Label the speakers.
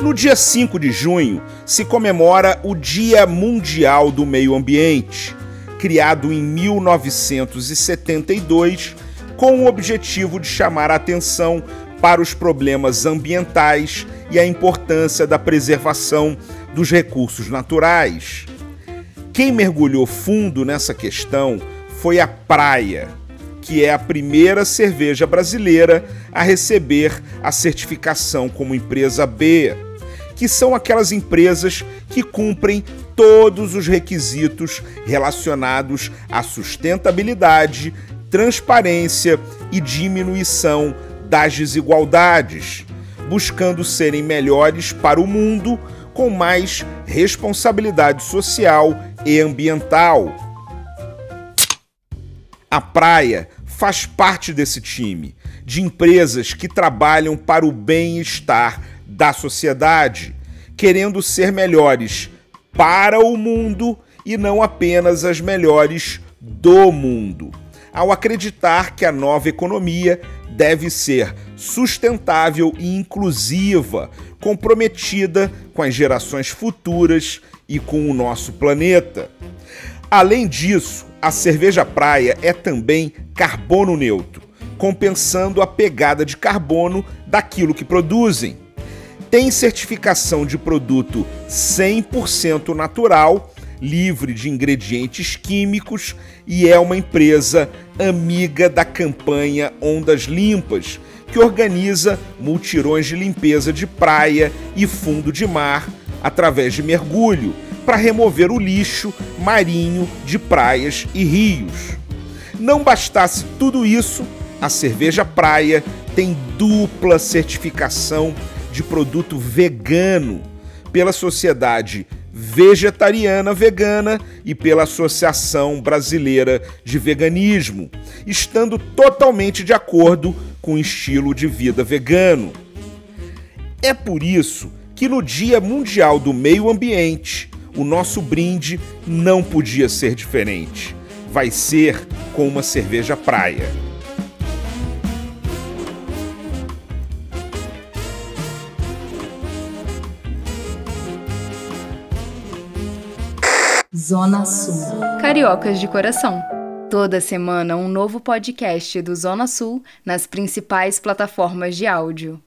Speaker 1: No dia 5 de junho se comemora o Dia Mundial do Meio Ambiente, criado em 1972 com o objetivo de chamar a atenção para os problemas ambientais e a importância da preservação dos recursos naturais. Quem mergulhou fundo nessa questão foi a Praia, que é a primeira cerveja brasileira a receber a certificação como empresa B, que são aquelas empresas que cumprem todos os requisitos relacionados à sustentabilidade, transparência e diminuição das desigualdades, buscando serem melhores para o mundo com mais responsabilidade social e ambiental. A praia faz parte desse time de empresas que trabalham para o bem-estar da sociedade, querendo ser melhores para o mundo e não apenas as melhores do mundo ao acreditar que a nova economia deve ser sustentável e inclusiva, comprometida com as gerações futuras e com o nosso planeta. Além disso, a cerveja praia é também carbono neutro, compensando a pegada de carbono daquilo que produzem. Tem certificação de produto 100% natural livre de ingredientes químicos e é uma empresa amiga da campanha Ondas Limpas, que organiza multirões de limpeza de praia e fundo de mar através de mergulho para remover o lixo marinho de praias e rios. Não bastasse tudo isso, a cerveja praia tem dupla certificação de produto vegano pela Sociedade vegetariana vegana e pela Associação Brasileira de Veganismo, estando totalmente de acordo com o estilo de vida vegano. É por isso que no Dia Mundial do Meio Ambiente, o nosso brinde não podia ser diferente. Vai ser com uma cerveja praia.
Speaker 2: Zona Sul. Cariocas de coração. Toda semana um novo podcast do Zona Sul nas principais plataformas de áudio.